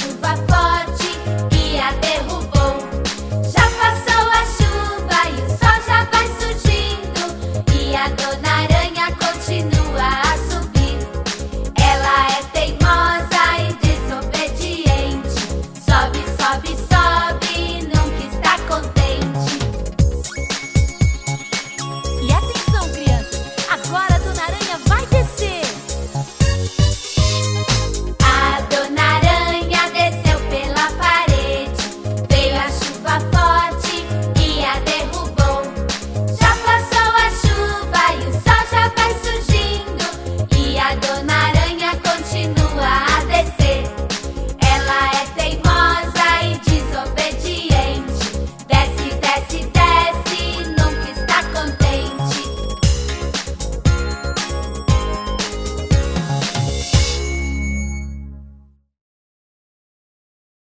survive.